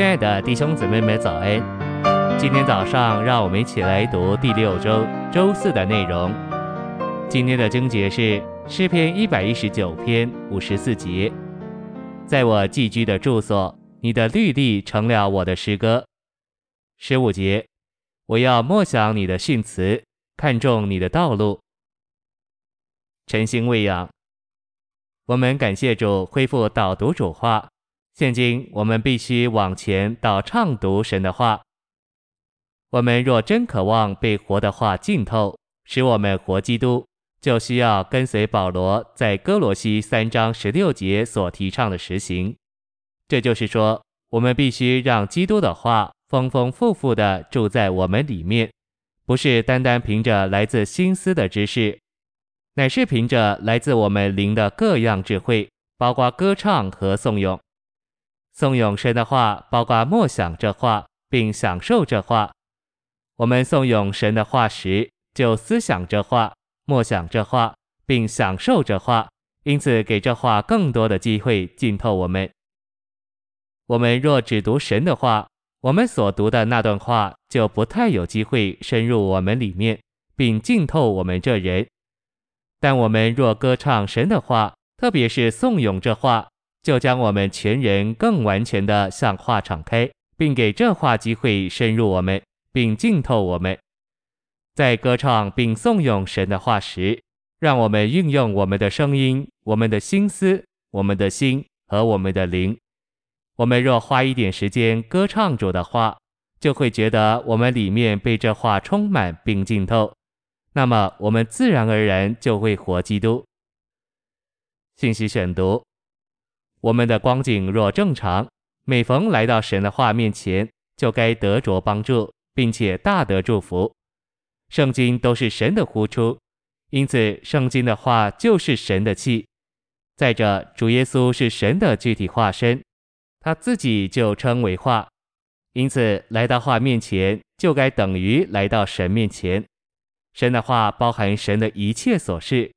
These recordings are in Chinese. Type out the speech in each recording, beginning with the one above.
亲爱的弟兄姊妹们，早安！今天早上，让我们一起来读第六周周四的内容。今天的经节是诗篇一百一十九篇五十四节：在我寄居的住所，你的律例成了我的诗歌。十五节：我要默想你的训词，看重你的道路。晨星喂养，我们感谢主恢复导读主话。现今我们必须往前到畅读神的话。我们若真渴望被活的话浸透，使我们活基督，就需要跟随保罗在歌罗西三章十六节所提倡的实行。这就是说，我们必须让基督的话丰丰富富地住在我们里面，不是单单凭着来自心思的知识，乃是凭着来自我们灵的各样智慧，包括歌唱和颂咏。颂咏神的话，包括默想这话，并享受这话。我们颂咏神的话时，就思想这话，默想这话，并享受这话，因此给这话更多的机会浸透我们。我们若只读神的话，我们所读的那段话就不太有机会深入我们里面，并浸透我们这人。但我们若歌唱神的话，特别是颂咏这话。就将我们全人更完全地向话敞开，并给这话机会深入我们，并浸透我们。在歌唱并颂咏神的话时，让我们运用我们的声音、我们的心思、我们的心和我们的灵。我们若花一点时间歌唱主的话，就会觉得我们里面被这话充满并浸透。那么，我们自然而然就会活基督。信息选读。我们的光景若正常，每逢来到神的话面前，就该得着帮助，并且大得祝福。圣经都是神的呼出，因此圣经的话就是神的气。再者，主耶稣是神的具体化身，他自己就称为话，因此来到话面前，就该等于来到神面前。神的话包含神的一切所示，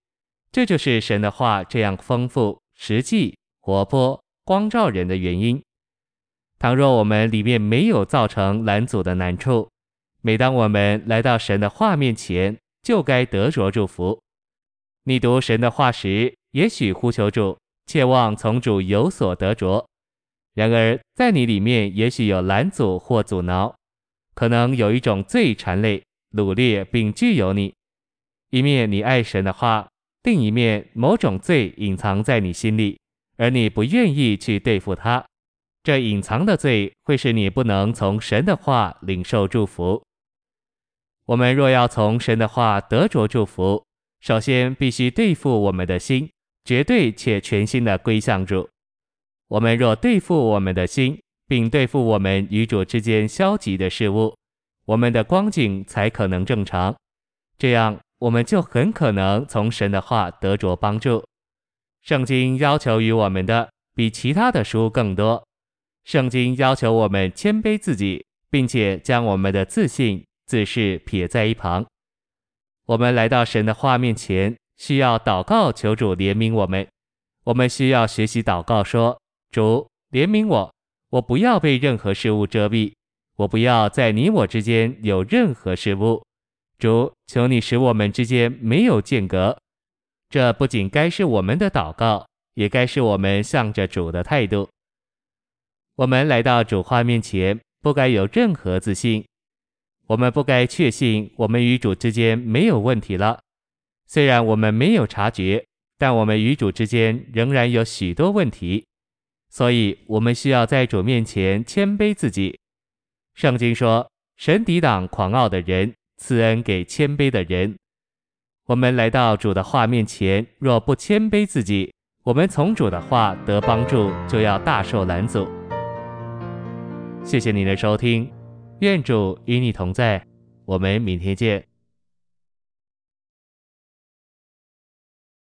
这就是神的话这样丰富实际。活泼光照人的原因。倘若我们里面没有造成拦阻的难处，每当我们来到神的话面前，就该得着祝福。你读神的话时，也许呼求主，切望从主有所得着。然而，在你里面也许有拦阻或阻挠，可能有一种罪缠累、掳掠并具有你。一面你爱神的话，另一面某种罪隐藏在你心里。而你不愿意去对付它，这隐藏的罪会使你不能从神的话领受祝福。我们若要从神的话得着祝福，首先必须对付我们的心，绝对且全心的归向主。我们若对付我们的心，并对付我们与主之间消极的事物，我们的光景才可能正常。这样，我们就很可能从神的话得着帮助。圣经要求于我们的比其他的书更多。圣经要求我们谦卑自己，并且将我们的自信、自视撇在一旁。我们来到神的话面前，需要祷告求主怜悯我们。我们需要学习祷告说：“主怜悯我，我不要被任何事物遮蔽，我不要在你我之间有任何事物。主，求你使我们之间没有间隔。”这不仅该是我们的祷告，也该是我们向着主的态度。我们来到主话面前，不该有任何自信。我们不该确信我们与主之间没有问题了。虽然我们没有察觉，但我们与主之间仍然有许多问题。所以，我们需要在主面前谦卑自己。圣经说：“神抵挡狂傲的人，赐恩给谦卑的人。”我们来到主的话面前，若不谦卑自己，我们从主的话得帮助，就要大受拦阻。谢谢您的收听，愿主与你同在，我们明天见。